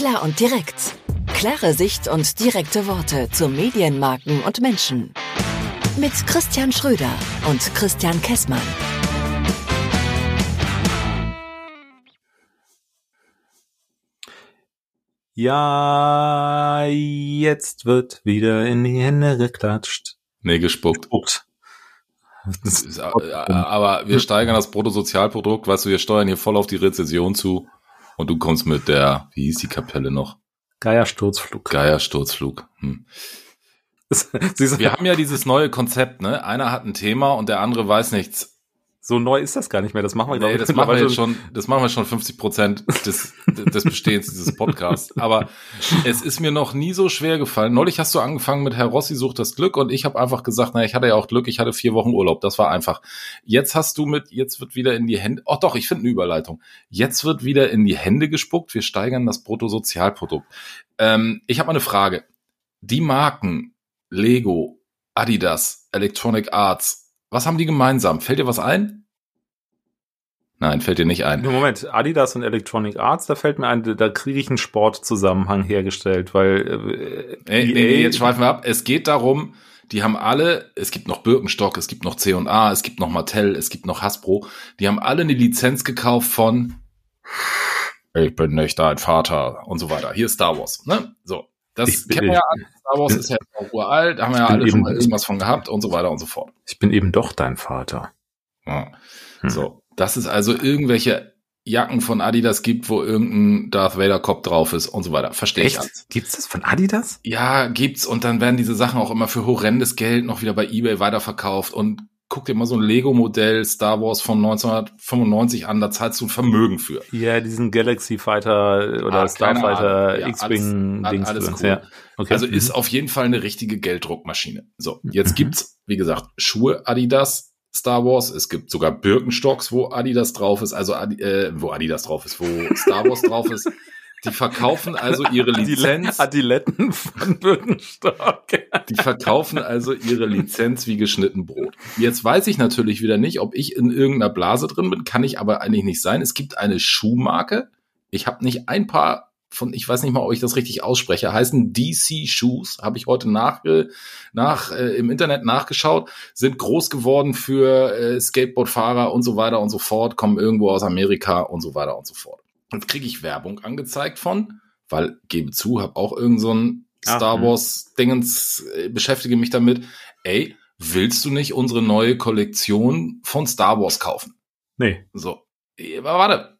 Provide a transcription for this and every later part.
Klar und direkt. Klare Sicht und direkte Worte zu Medienmarken und Menschen. Mit Christian Schröder und Christian Kessmann. Ja, jetzt wird wieder in die Hände geklatscht. Nee, gespuckt. Gespuckt. Ist, äh, aber wir steigern das Bruttosozialprodukt, weißt du, wir steuern hier voll auf die Rezession zu und du kommst mit der, wie hieß die Kapelle noch? Geiersturzflug. Geiersturzflug. Hm. wir haben ja dieses neue Konzept, ne? Einer hat ein Thema und der andere weiß nichts. So neu ist das gar nicht mehr. Das machen wir, nee, das machen wir jetzt schon, das machen wir schon 50 Prozent des, des Bestehens dieses Podcasts. Aber es ist mir noch nie so schwer gefallen. Neulich hast du angefangen mit Herr Rossi sucht das Glück und ich habe einfach gesagt, na, ich hatte ja auch Glück, ich hatte vier Wochen Urlaub. Das war einfach. Jetzt hast du mit, jetzt wird wieder in die Hände, oh doch, ich finde eine Überleitung. Jetzt wird wieder in die Hände gespuckt. Wir steigern das Bruttosozialprodukt. Ähm, ich habe mal eine Frage. Die Marken Lego, Adidas, Electronic Arts, was haben die gemeinsam? Fällt dir was ein? Nein, fällt dir nicht ein. Moment, Adidas und Electronic Arts, da fällt mir ein, da kriege ich einen Sportzusammenhang hergestellt, weil äh, nee, nee, nee, jetzt schweifen wir ab. Es geht darum, die haben alle, es gibt noch Birkenstock, es gibt noch C&A, es gibt noch Mattel, es gibt noch Hasbro, die haben alle eine Lizenz gekauft von ich bin nicht dein Vater und so weiter. Hier ist Star Wars, ne? So. Das kennen wir ja alle. Star Wars ist ja auch uralt, da haben wir ja alle schon mal irgendwas von gehabt und so weiter und so fort. Ich bin eben doch dein Vater. Ja. Hm. So, dass es also irgendwelche Jacken von Adidas gibt, wo irgendein Darth Vader Kopf drauf ist und so weiter. Verstehe ich alles. Gibt's das von Adidas? Ja, gibt's und dann werden diese Sachen auch immer für horrendes Geld noch wieder bei eBay weiterverkauft und guck dir mal so ein Lego-Modell Star Wars von 1995 an, da zahlst du ein Vermögen für. Ja, diesen Galaxy Fighter oder ah, Starfighter ja, X-Wing Dings. Alles, alles cool. ja. okay. Also mhm. ist auf jeden Fall eine richtige Gelddruckmaschine. So, jetzt mhm. gibt's, wie gesagt, Schuhe Adidas, Star Wars. Es gibt sogar Birkenstocks, wo Adidas drauf ist, also äh, wo Adidas drauf ist, wo Star Wars drauf ist. Die verkaufen also ihre Lizenz. Adiletten von Birkenstock. Die verkaufen also ihre Lizenz wie geschnitten Brot. Jetzt weiß ich natürlich wieder nicht, ob ich in irgendeiner Blase drin bin, kann ich aber eigentlich nicht sein. Es gibt eine Schuhmarke. Ich habe nicht ein paar von, ich weiß nicht mal, ob ich das richtig ausspreche, heißen DC Shoes, habe ich heute nach, nach äh, im Internet nachgeschaut, sind groß geworden für äh, Skateboardfahrer und so weiter und so fort, kommen irgendwo aus Amerika und so weiter und so fort. Jetzt kriege ich Werbung angezeigt von, weil gebe zu, habe auch irgend so ein Star Ach, Wars Dingens, äh, beschäftige mich damit. Ey, willst du nicht unsere neue Kollektion von Star Wars kaufen? Nee. So, warte,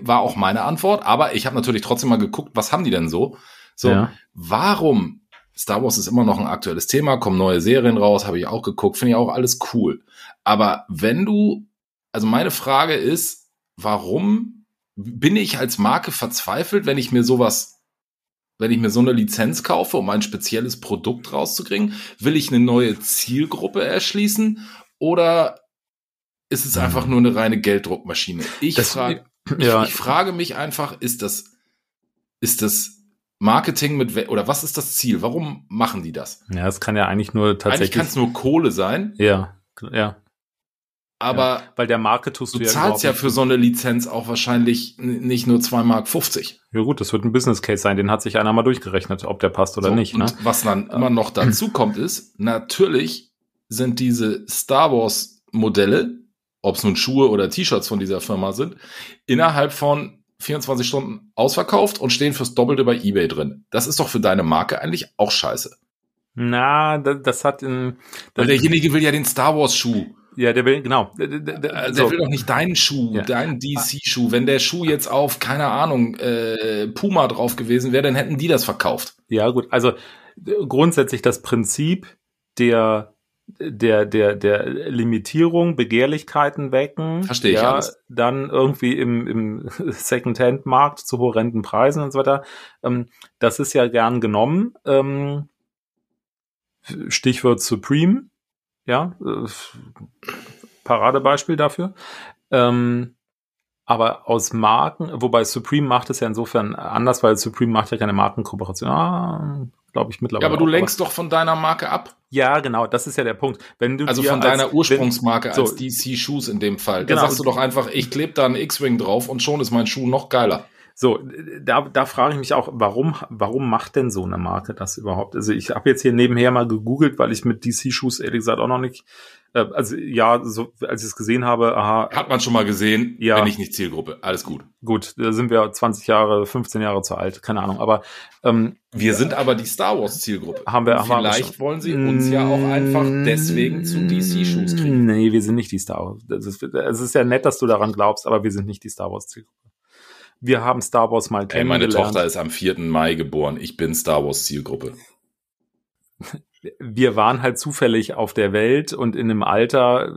war auch meine Antwort, aber ich habe natürlich trotzdem mal geguckt, was haben die denn so? So, ja. warum? Star Wars ist immer noch ein aktuelles Thema, kommen neue Serien raus, habe ich auch geguckt, finde ich auch alles cool. Aber wenn du, also meine Frage ist, warum bin ich als Marke verzweifelt, wenn ich mir sowas, wenn ich mir so eine Lizenz kaufe, um ein spezielles Produkt rauszukriegen? Will ich eine neue Zielgruppe erschließen? Oder ist es einfach nur eine reine Gelddruckmaschine? Ich, frage, ja. ich, ich frage mich einfach, ist das, ist das Marketing mit, oder was ist das Ziel? Warum machen die das? Ja, es kann ja eigentlich nur tatsächlich. Eigentlich kann es nur Kohle sein. Ja, ja. Aber ja, weil der Marke tust du, du ja zahlst ja für so eine Lizenz auch wahrscheinlich nicht nur 2 Mark 50. Ja gut, das wird ein Business Case sein, den hat sich einer mal durchgerechnet, ob der passt oder so, nicht. Ne? was dann immer noch dazu kommt ist, natürlich sind diese Star Wars Modelle, ob es nun Schuhe oder T-Shirts von dieser Firma sind, innerhalb von 24 Stunden ausverkauft und stehen fürs Doppelte bei eBay drin. Das ist doch für deine Marke eigentlich auch scheiße. Na, das, das hat in. Weil derjenige will ja den Star Wars Schuh. Ja, der will, genau. Der, der, der, also der will doch nicht deinen Schuh, ja. deinen DC-Schuh. Wenn der Schuh jetzt auf, keine Ahnung, äh, Puma drauf gewesen wäre, dann hätten die das verkauft. Ja, gut. Also grundsätzlich das Prinzip der der der der Limitierung Begehrlichkeiten wecken verstehe ich ja, alles. dann irgendwie im im Secondhand Markt zu horrenden Preisen und so weiter ähm, das ist ja gern genommen ähm, Stichwort Supreme ja, äh, Paradebeispiel dafür. Ähm, aber aus Marken, wobei Supreme macht es ja insofern anders, weil Supreme macht ja keine Markenkooperation. Ah, glaube ich mittlerweile. Ja, aber du lenkst doch von deiner Marke ab. Ja, genau, das ist ja der Punkt. Wenn du also von deiner als, Ursprungsmarke wenn, als DC Shoes in dem Fall. Da genau, sagst du doch einfach, ich klebe da einen X-Wing drauf und schon ist mein Schuh noch geiler. So, da, da frage ich mich auch, warum, warum macht denn so eine Marke das überhaupt? Also ich habe jetzt hier nebenher mal gegoogelt, weil ich mit DC-Schuhs ehrlich gesagt auch noch nicht, äh, also ja, so, als ich es gesehen habe, aha. Hat man schon mal gesehen, ja. wenn ich nicht Zielgruppe. Alles gut. Gut, da sind wir 20 Jahre, 15 Jahre zu alt, keine Ahnung. Aber ähm, wir sind aber die Star Wars Zielgruppe. Haben wir, haben Vielleicht wir wollen sie uns ja auch einfach deswegen zu DC-Schuhs kriegen. Nee, wir sind nicht die Star Wars. Es ist, es ist ja nett, dass du daran glaubst, aber wir sind nicht die Star Wars Zielgruppe. Wir haben Star Wars mal kennengelernt. Ey, meine Tochter ist am 4. Mai geboren. Ich bin Star Wars Zielgruppe. Wir waren halt zufällig auf der Welt und in einem Alter,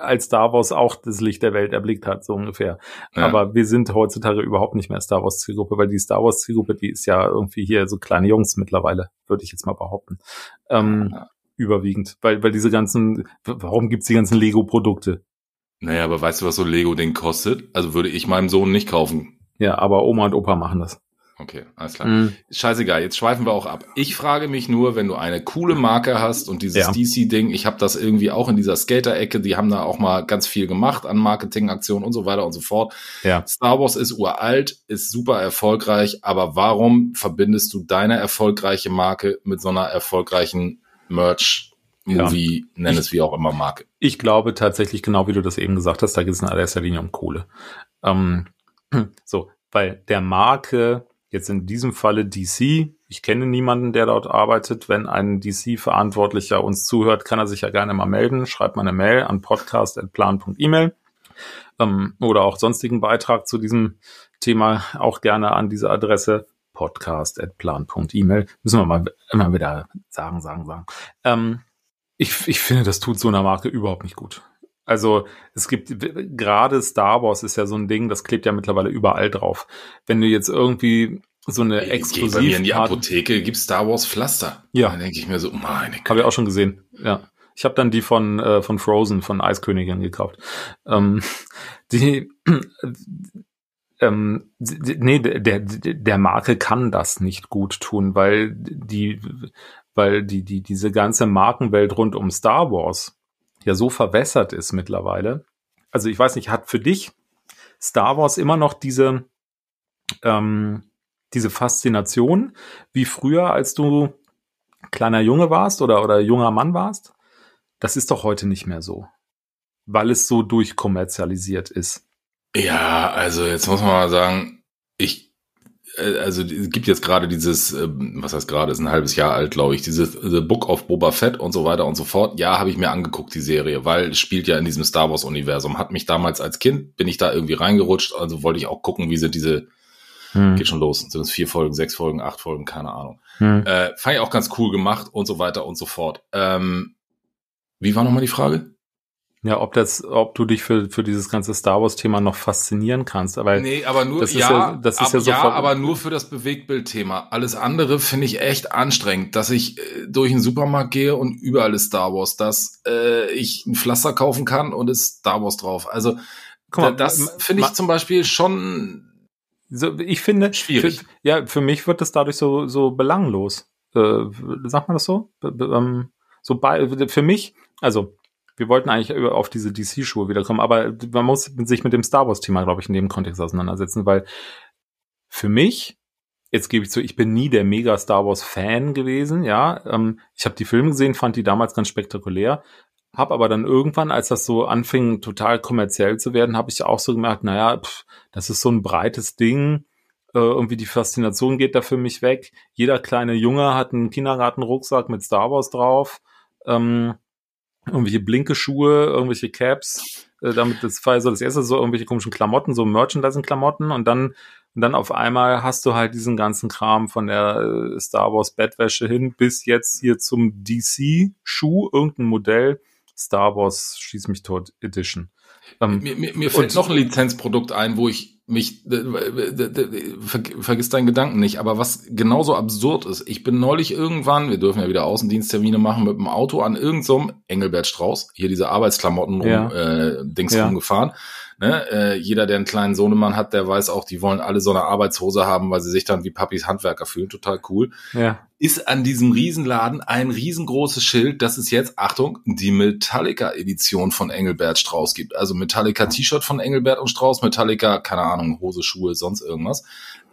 als Star Wars auch das Licht der Welt erblickt hat, so ungefähr. Ja. Aber wir sind heutzutage überhaupt nicht mehr Star Wars Zielgruppe, weil die Star Wars Zielgruppe, die ist ja irgendwie hier so kleine Jungs mittlerweile, würde ich jetzt mal behaupten. Ähm, ja. Überwiegend, weil, weil diese ganzen, warum gibt's die ganzen Lego-Produkte? Naja, aber weißt du, was so Lego-Ding kostet? Also würde ich meinem Sohn nicht kaufen. Ja, aber Oma und Opa machen das. Okay, alles klar. Mhm. Scheißegal, jetzt schweifen wir auch ab. Ich frage mich nur, wenn du eine coole Marke hast und dieses ja. DC-Ding, ich habe das irgendwie auch in dieser Skater-Ecke, die haben da auch mal ganz viel gemacht an Marketingaktionen und so weiter und so fort. Ja. Star Wars ist uralt, ist super erfolgreich, aber warum verbindest du deine erfolgreiche Marke mit so einer erfolgreichen Merch Movie, ja. nenn es wie auch immer Marke. Ich glaube tatsächlich, genau wie du das eben gesagt hast, da geht es in allererster Linie um Kohle. Ähm, so, weil der Marke, jetzt in diesem Falle DC, ich kenne niemanden, der dort arbeitet. Wenn ein DC-Verantwortlicher uns zuhört, kann er sich ja gerne mal melden. Schreibt mal eine Mail an podcast.plan.email ähm, oder auch sonstigen Beitrag zu diesem Thema auch gerne an diese Adresse podcast.plan.email. Müssen wir mal immer wieder sagen, sagen, sagen. Ähm, ich, ich finde, das tut so einer Marke überhaupt nicht gut. Also es gibt gerade Star Wars ist ja so ein Ding, das klebt ja mittlerweile überall drauf. Wenn du jetzt irgendwie so eine exklusiv bei mir in die Apotheke gibt Star Wars Pflaster. Ja, dann denke ich mir so, meine Habe ich auch schon gesehen. Ja, ich habe dann die von äh, von Frozen von Eiskönigin gekauft. Ähm, die ähm, nee, der, der Marke kann das nicht gut tun, weil die, weil die, die, diese ganze Markenwelt rund um Star Wars ja so verwässert ist mittlerweile. Also ich weiß nicht, hat für dich Star Wars immer noch diese, ähm, diese Faszination wie früher, als du kleiner Junge warst oder, oder junger Mann warst? Das ist doch heute nicht mehr so, weil es so durchkommerzialisiert ist. Ja, also jetzt muss man mal sagen, ich also es gibt jetzt gerade dieses, ähm, was heißt gerade, ist ein halbes Jahr alt, glaube ich, dieses The Book of Boba Fett und so weiter und so fort. Ja, habe ich mir angeguckt, die Serie, weil es spielt ja in diesem Star Wars-Universum. Hat mich damals als Kind, bin ich da irgendwie reingerutscht, also wollte ich auch gucken, wie sind diese, hm. geht schon los, sind es vier Folgen, sechs Folgen, acht Folgen, keine Ahnung. Hm. Äh, fand ich auch ganz cool gemacht und so weiter und so fort. Ähm, wie war nochmal die Frage? Ja, ob das, ob du dich für, für dieses ganze Star Wars-Thema noch faszinieren kannst. Aber nee, aber nur, das ja, ja, das ist ab, ja, so ja aber nur für das Bewegtbild-Thema. Alles andere finde ich echt anstrengend, dass ich äh, durch den Supermarkt gehe und überall ist Star Wars, dass äh, ich ein Pflaster kaufen kann und ist Star Wars drauf. Also Guck mal, das finde ich zum Beispiel schon so, ich finde schwierig. Für, ja, für mich wird das dadurch so so belanglos. Äh, sagt man das so? Be, ähm, so bei, für mich, also wir wollten eigentlich auf diese DC-Schuhe wiederkommen, aber man muss sich mit dem Star Wars-Thema, glaube ich, in dem Kontext auseinandersetzen, weil für mich, jetzt gebe ich zu, ich bin nie der mega Star Wars-Fan gewesen, ja. Ähm, ich habe die Filme gesehen, fand die damals ganz spektakulär, habe aber dann irgendwann, als das so anfing, total kommerziell zu werden, habe ich auch so gemerkt, naja, pff, das ist so ein breites Ding, äh, irgendwie die Faszination geht da für mich weg. Jeder kleine Junge hat einen Kindergartenrucksack mit Star Wars drauf. Ähm, irgendwelche blinke Schuhe, irgendwelche Caps, äh, damit das war so das erste so irgendwelche komischen Klamotten, so Merchandising-Klamotten und dann und dann auf einmal hast du halt diesen ganzen Kram von der äh, Star Wars Bettwäsche hin bis jetzt hier zum DC Schuh, irgendein Modell, Star Wars Schieß mich tot Edition. Ähm, mir, mir, mir fällt noch ein Lizenzprodukt ein, wo ich mich, vergiss deinen Gedanken nicht, aber was genauso absurd ist, ich bin neulich irgendwann, wir dürfen ja wieder Außendiensttermine machen, mit dem Auto an irgendeinem so Engelbert Strauß, hier diese Arbeitsklamotten rum, ja. äh, Dings ja. rumgefahren. Ne? Äh, jeder, der einen kleinen Sohnemann hat, der weiß auch, die wollen alle so eine Arbeitshose haben, weil sie sich dann wie Papis Handwerker fühlen. Total cool. Ja. Ist an diesem Riesenladen ein riesengroßes Schild, dass es jetzt, Achtung, die Metallica-Edition von Engelbert Strauß gibt. Also Metallica-T-Shirt von Engelbert und Strauß, Metallica, keine Ahnung, Hose, Schuhe, sonst irgendwas.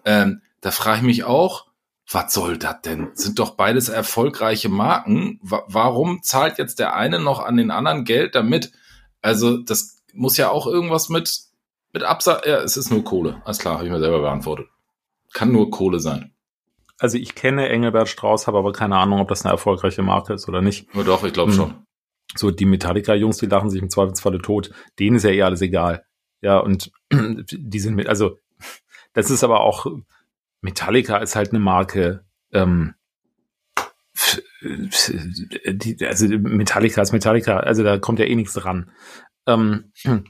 Ähm, da frage ich mich auch, was soll das denn? Sind doch beides erfolgreiche Marken. Wa warum zahlt jetzt der eine noch an den anderen Geld damit? Also, das muss ja auch irgendwas mit, mit Absatz. Ja, es ist nur Kohle. Alles klar, habe ich mir selber beantwortet. Kann nur Kohle sein. Also ich kenne Engelbert Strauß, habe aber keine Ahnung, ob das eine erfolgreiche Marke ist oder nicht. Nur doch, ich glaube hm. schon. So, die Metallica-Jungs, die lachen sich im Zweifelsfalle tot. Denen ist ja eh alles egal. Ja, und die sind mit, also, das ist aber auch, Metallica ist halt eine Marke, ähm, die, also Metallica ist Metallica, also da kommt ja eh nichts dran. Ähm,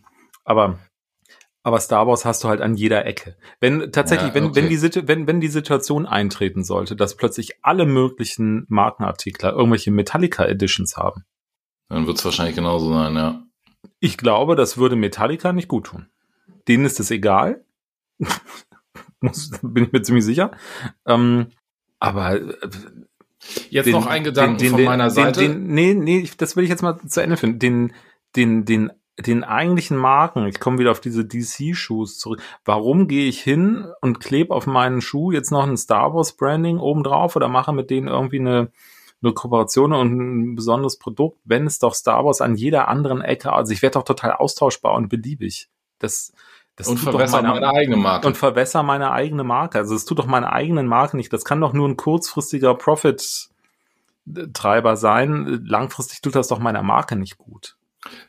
aber aber Star Wars hast du halt an jeder Ecke. Wenn tatsächlich, ja, okay. wenn, wenn, die, wenn, wenn die Situation eintreten sollte, dass plötzlich alle möglichen Markenartikler irgendwelche Metallica Editions haben. Dann wird es wahrscheinlich genauso sein, ja. Ich glaube, das würde Metallica nicht gut tun. Denen ist es egal. Muss, bin ich mir ziemlich sicher. Ähm, aber äh, jetzt den, noch ein Gedanke den, den, von meiner Seite. nee, nee, das will ich jetzt mal zu Ende finden. Den, den, den den eigentlichen Marken, ich komme wieder auf diese DC-Shoes zurück. Warum gehe ich hin und klebe auf meinen Schuh jetzt noch ein Star Wars Branding obendrauf oder mache mit denen irgendwie eine, eine Kooperation und ein besonderes Produkt, wenn es doch Star Wars an jeder anderen Ecke, also ich werde doch total austauschbar und beliebig. Das, das und verwässere meine, meine, eigene Marke. Und verwässere meine eigene Marke. Also es tut doch meine eigenen Marke nicht. Das kann doch nur ein kurzfristiger Profit-Treiber sein. Langfristig tut das doch meiner Marke nicht gut.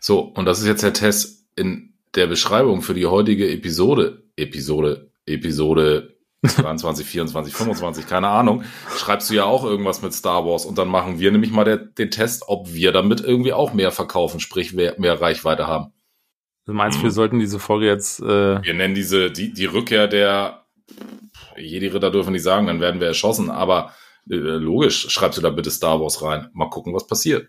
So, und das ist jetzt der Test in der Beschreibung für die heutige Episode, Episode, Episode 22, 24, 25, keine Ahnung, schreibst du ja auch irgendwas mit Star Wars und dann machen wir nämlich mal der, den Test, ob wir damit irgendwie auch mehr verkaufen, sprich mehr, mehr Reichweite haben. Du meinst, hm. wir sollten diese Folge jetzt. Äh wir nennen diese die, die Rückkehr der Jedi-Ritter dürfen nicht sagen, dann werden wir erschossen, aber äh, logisch, schreibst du da bitte Star Wars rein. Mal gucken, was passiert.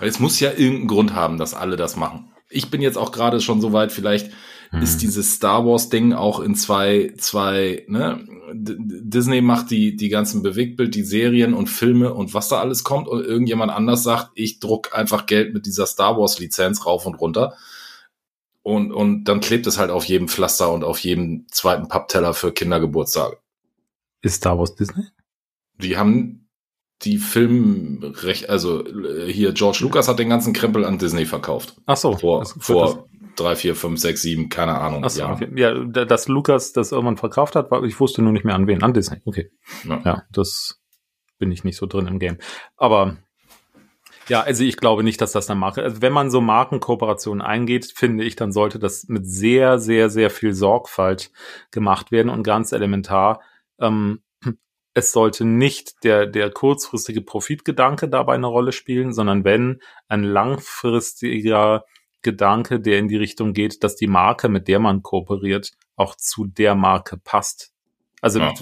Weil es muss ja irgendeinen Grund haben, dass alle das machen. Ich bin jetzt auch gerade schon so weit, vielleicht hm. ist dieses Star Wars Ding auch in zwei, zwei, ne? Disney macht die, die ganzen Bewegtbild, die Serien und Filme und was da alles kommt und irgendjemand anders sagt, ich druck einfach Geld mit dieser Star Wars Lizenz rauf und runter. Und, und dann klebt es halt auf jedem Pflaster und auf jedem zweiten Pappteller für Kindergeburtstage. Ist Star Wars Disney? Die haben die Filmrecht, also äh, hier George Lucas hat den ganzen Krempel an Disney verkauft. Ach so. Vor, vor drei, vier, fünf, sechs, sieben, keine Ahnung. Ach so, ja. Okay. ja, dass Lucas das irgendwann verkauft hat, ich wusste nur nicht mehr an wen, an Disney. Okay. Ja, ja das bin ich nicht so drin im Game. Aber ja, also ich glaube nicht, dass das eine Marke, also wenn man so Markenkooperationen eingeht, finde ich, dann sollte das mit sehr, sehr, sehr viel Sorgfalt gemacht werden und ganz elementar. Ähm, es sollte nicht der, der kurzfristige Profitgedanke dabei eine Rolle spielen, sondern wenn ein langfristiger Gedanke, der in die Richtung geht, dass die Marke, mit der man kooperiert, auch zu der Marke passt. Also, ja.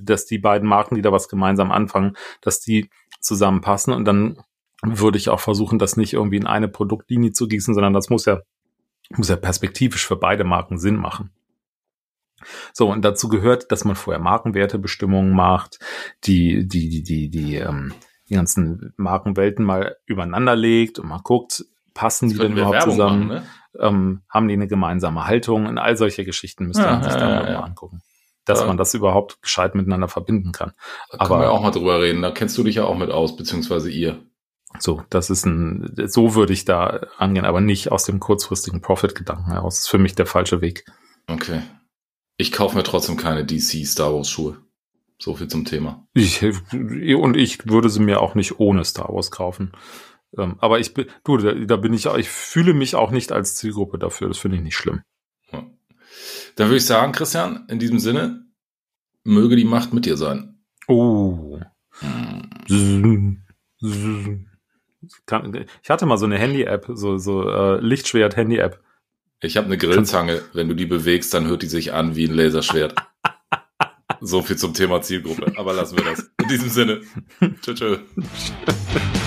dass die beiden Marken, die da was gemeinsam anfangen, dass die zusammenpassen und dann würde ich auch versuchen, das nicht irgendwie in eine Produktlinie zu gießen, sondern das muss ja, muss ja perspektivisch für beide Marken Sinn machen. So, und dazu gehört, dass man vorher Markenwertebestimmungen macht, die, die, die, die, die, ähm, die ganzen Markenwelten mal übereinander legt und mal guckt, passen die denn überhaupt Werbung zusammen? Machen, ne? ähm, haben die eine gemeinsame Haltung? Und all solche Geschichten müsste ja, man sich ja, dann ja, mal angucken. Dass man das überhaupt gescheit miteinander verbinden kann. Da Aber, können wir auch mal drüber reden. Da kennst du dich ja auch mit aus, beziehungsweise ihr. So, das ist ein, so würde ich da angehen, aber nicht aus dem kurzfristigen Profit-Gedanken heraus. Das ist für mich der falsche Weg. Okay. Ich kaufe mir trotzdem keine DC Star Wars Schuhe. So viel zum Thema. Ich, und ich würde sie mir auch nicht ohne Star Wars kaufen. Ähm, aber ich bin, du, da, bin ich, ich fühle mich auch nicht als Zielgruppe dafür. Das finde ich nicht schlimm. Ja. Dann würde ich sagen, Christian, in diesem Sinne, möge die Macht mit dir sein. Oh. Hm. Ich hatte mal so eine Handy-App, so, so äh, Lichtschwert-Handy-App. Ich habe eine Grillzange. Wenn du die bewegst, dann hört die sich an wie ein Laserschwert. so viel zum Thema Zielgruppe. Aber lassen wir das. In diesem Sinne. Tschüss. tschüss.